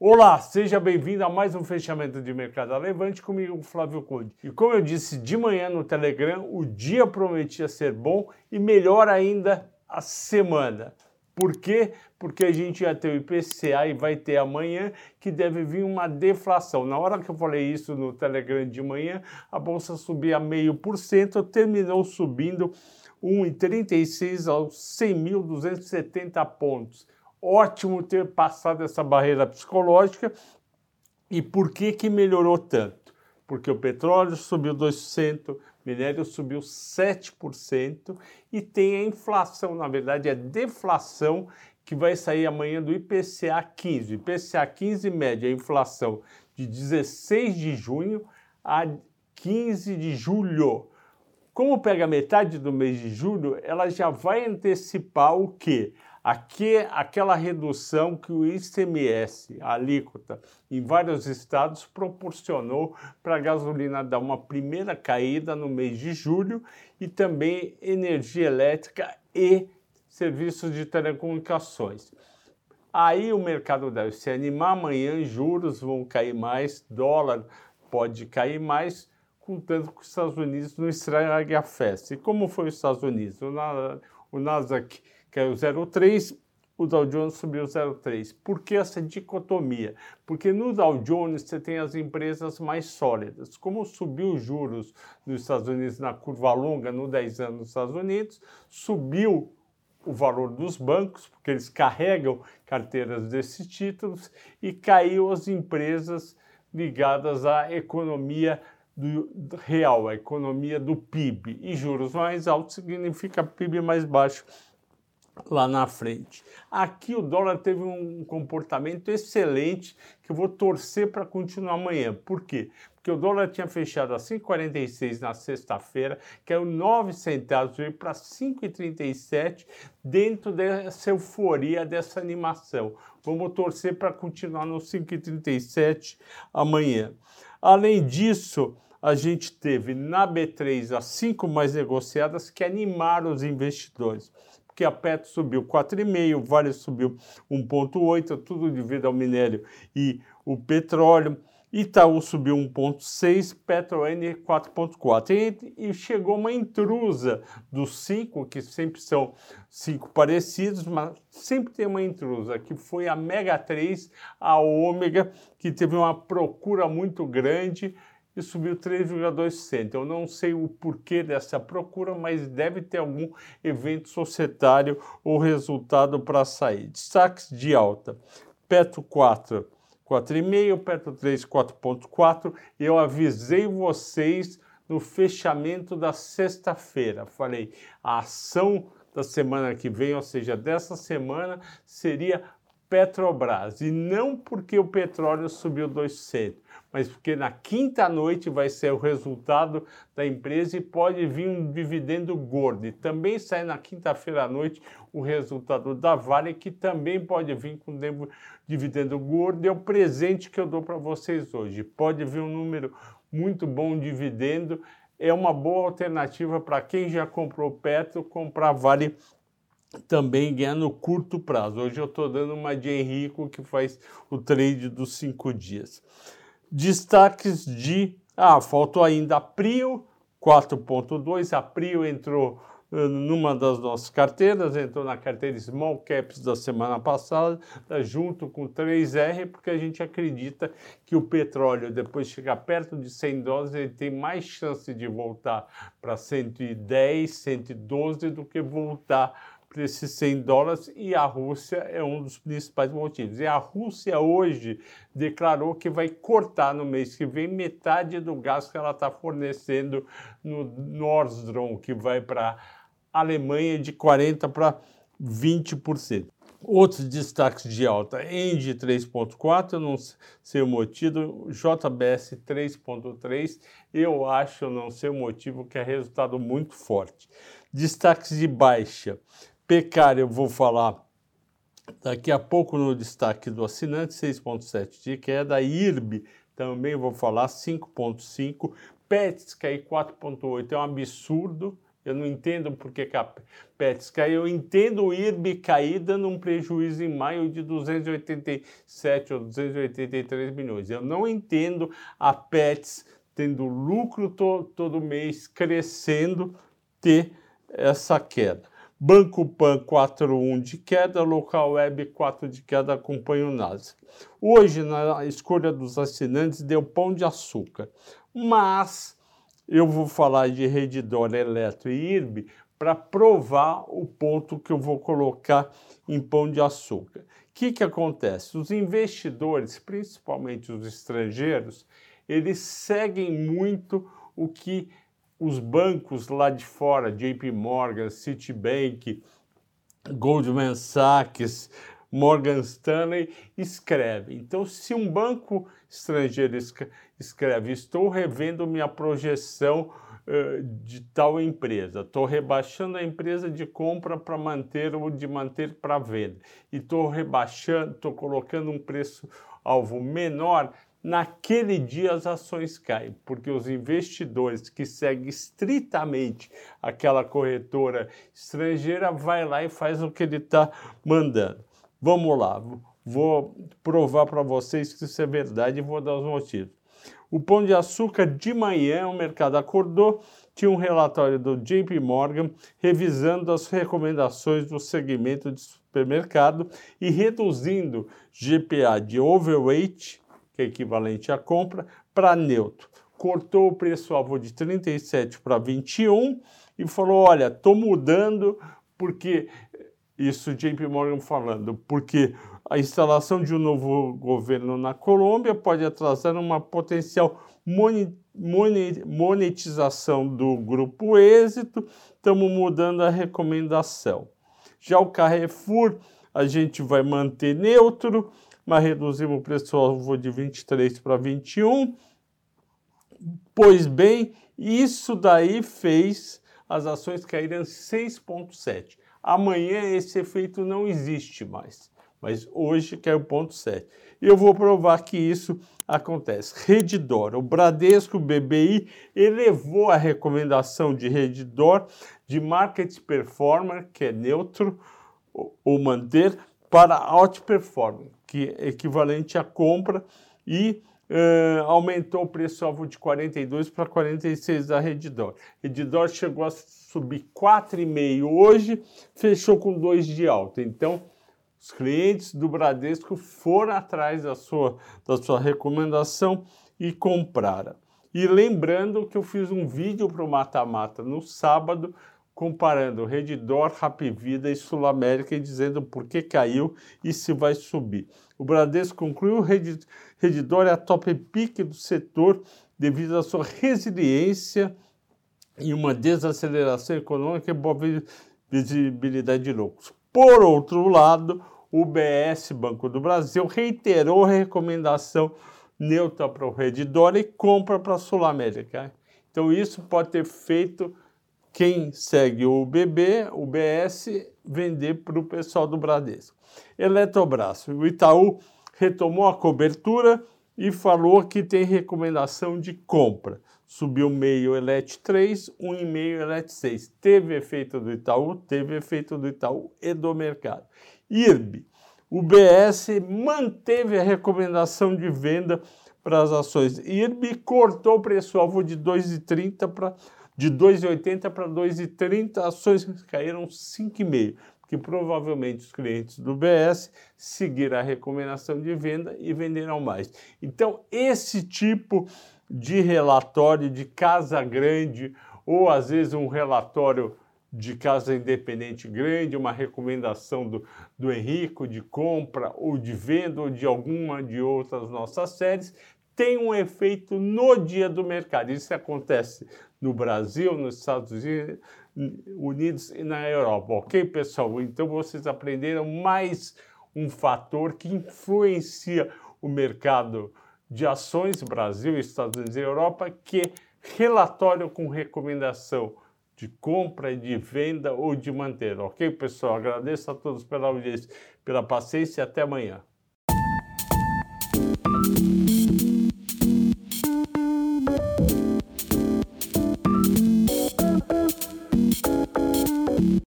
Olá, seja bem-vindo a mais um fechamento de mercado Levante comigo, Flávio Conde. E como eu disse de manhã no Telegram, o dia prometia ser bom e melhor ainda a semana. Por quê? Porque a gente ia ter o IPCA e vai ter amanhã que deve vir uma deflação. Na hora que eu falei isso no Telegram de manhã, a bolsa subia meio por cento, terminou subindo 1,36 aos 100.270 pontos ótimo ter passado essa barreira psicológica. E por que, que melhorou tanto? Porque o petróleo subiu 2%, minério subiu 7% e tem a inflação, na verdade, a deflação que vai sair amanhã do IPCA 15. IPCA 15 média a inflação de 16 de junho a 15 de julho. Como pega metade do mês de julho, ela já vai antecipar o quê? Aqui, aquela redução que o ICMS, a alíquota, em vários estados proporcionou para a gasolina dar uma primeira caída no mês de julho e também energia elétrica e serviços de telecomunicações. Aí o mercado deve se animar, amanhã juros vão cair mais, dólar pode cair mais, contanto que os Estados Unidos não estrague a festa. E como foi os Estados Unidos? O Nasdaq caiu 0,3, o Dow Jones subiu 0,3. Por que essa dicotomia? Porque no Dow Jones você tem as empresas mais sólidas. Como subiu os juros nos Estados Unidos na curva longa, no 10 anos nos Estados Unidos, subiu o valor dos bancos, porque eles carregam carteiras desses títulos, e caiu as empresas ligadas à economia do real, a economia do PIB. E juros mais altos significa PIB mais baixo lá na frente. Aqui o dólar teve um comportamento excelente que eu vou torcer para continuar amanhã. Por quê? Porque o dólar tinha fechado a 5,46 na sexta-feira, caiu 9 centavos, veio para 5,37 dentro dessa euforia, dessa animação. Vamos torcer para continuar no 5,37 amanhã. Além disso, a gente teve na B3 as cinco mais negociadas que animaram os investidores porque a Petro subiu 4,5, o Vale subiu 1,8, tudo devido ao minério e o petróleo. Itaú subiu 1,6, PetroN 4,4. E, e, chegou uma intrusa dos cinco, que sempre são cinco parecidos, mas sempre tem uma intrusa, que foi a Mega 3, a Ômega, que teve uma procura muito grande e subiu 3,2%. Eu não sei o porquê dessa procura, mas deve ter algum evento societário ou resultado para sair. Destaques de alta: Petro 4, 4,5, Petro 3, 4,4. Eu avisei vocês no fechamento da sexta-feira. Falei, a ação da semana que vem, ou seja, dessa semana, seria Petrobras. E não porque o petróleo subiu 2%, mas porque na quinta noite vai ser o resultado da empresa e pode vir um dividendo gordo. E também sai na quinta-feira à noite o resultado da Vale, que também pode vir com dividendo gordo. É o presente que eu dou para vocês hoje. Pode vir um número muito bom de dividendo. É uma boa alternativa para quem já comprou Petro comprar Vale também ganhar no curto prazo. Hoje eu estou dando uma de Henrico que faz o trade dos cinco dias. Destaques de. Ah, faltou ainda a Prio 4.2. A Prio entrou uh, numa das nossas carteiras, entrou na carteira Small Caps da semana passada, junto com 3R, porque a gente acredita que o petróleo, depois de chegar perto de 100 dólares, ele tem mais chance de voltar para 110, 112 do que voltar para esses 100 dólares e a Rússia é um dos principais motivos. E a Rússia hoje declarou que vai cortar no mês que vem metade do gás que ela está fornecendo no Nord Stream, que vai para a Alemanha de 40% para 20%. Outros destaques de alta, Engie 3.4, eu não sei o motivo, JBS 3.3, eu acho, não sei o motivo, que é resultado muito forte. Destaques de baixa, Pecário, eu vou falar daqui a pouco no destaque do assinante, 6,7 de queda. IRB, também vou falar, 5,5. PETS, cair 4,8 é um absurdo. Eu não entendo por que a Pets caiu. Eu entendo o IRB cair dando um prejuízo em maio de 287 ou 283 milhões. Eu não entendo a Pets tendo lucro to todo mês, crescendo, ter essa queda. Banco Pan 4.1 de queda, Local Web 4 de queda, acompanha o Nasdaq. Hoje, na escolha dos assinantes, deu pão de açúcar. Mas eu vou falar de Redditor, Eletro e IRB para provar o ponto que eu vou colocar em pão de açúcar. O que, que acontece? Os investidores, principalmente os estrangeiros, eles seguem muito o que os bancos lá de fora, JP Morgan, Citibank, Goldman Sachs, Morgan Stanley escreve. Então, se um banco estrangeiro escreve, estou revendo minha projeção uh, de tal empresa, estou rebaixando a empresa de compra para manter ou de manter para venda, e estou rebaixando, estou colocando um preço alvo menor, naquele dia as ações caem, porque os investidores que seguem estritamente aquela corretora estrangeira vai lá e faz o que ele está mandando. Vamos lá, vou provar para vocês que isso é verdade e vou dar os motivos. O pão de açúcar de manhã, o mercado acordou, tinha um relatório do JP Morgan revisando as recomendações do segmento de supermercado e reduzindo GPA de overweight que é equivalente à compra, para neutro. Cortou o preço-alvo de 37 para 21 e falou: olha, estou mudando porque. Isso JP Morgan falando, porque a instalação de um novo governo na Colômbia pode atrasar uma potencial monetização do grupo êxito, estamos mudando a recomendação. Já o Carrefour, a gente vai manter neutro, mas reduzimos o preço-alvo de 23 para 21. Pois bem, isso daí fez as ações caírem 6,7. Amanhã esse efeito não existe mais, mas hoje caiu 0,7. E eu vou provar que isso acontece. Redditor, o Bradesco BBI elevou a recomendação de Redditor de Market Performer, que é neutro, ou manter, para outperforming que é equivalente à compra, e uh, aumentou o preço-alvo de 42 para 46 da Redditor. Redditor chegou a subir 4,5 hoje, fechou com 2 de alta. Então, os clientes do Bradesco foram atrás da sua, da sua recomendação e compraram. E lembrando que eu fiz um vídeo para o Mata Mata no sábado, comparando Redditor, Rapvida e Sul América e dizendo por que caiu e se vai subir. O Bradesco concluiu Redditor é a top pick do setor devido à sua resiliência e uma desaceleração econômica e boa visibilidade de lucros. Por outro lado, o BS Banco do Brasil reiterou a recomendação neutra para o Redditor e compra para a Sul América. Então isso pode ter feito quem segue o BB, o BS, vender para o pessoal do Bradesco. Eletrobras, o Itaú retomou a cobertura e falou que tem recomendação de compra. Subiu meio Elet 3, 1,5 Elet 6. Teve efeito do Itaú, teve efeito do Itaú e do mercado. IRB, o BS manteve a recomendação de venda para as ações. IRB cortou o preço-alvo de 2,30 para de 2,80 para 2,30, ações caíram 5,5, porque provavelmente os clientes do BS seguiram a recomendação de venda e venderam mais. Então, esse tipo de relatório de casa grande, ou às vezes um relatório de casa independente grande, uma recomendação do, do Henrico de compra ou de venda ou de alguma de outras nossas séries, tem um efeito no dia do mercado. Isso acontece no Brasil, nos Estados Unidos e na Europa. Ok, pessoal? Então vocês aprenderam mais um fator que influencia o mercado de ações Brasil, Estados Unidos e Europa, que é relatório com recomendação de compra, de venda ou de manter. Ok, pessoal? Agradeço a todos pela audiência, pela paciência e até amanhã.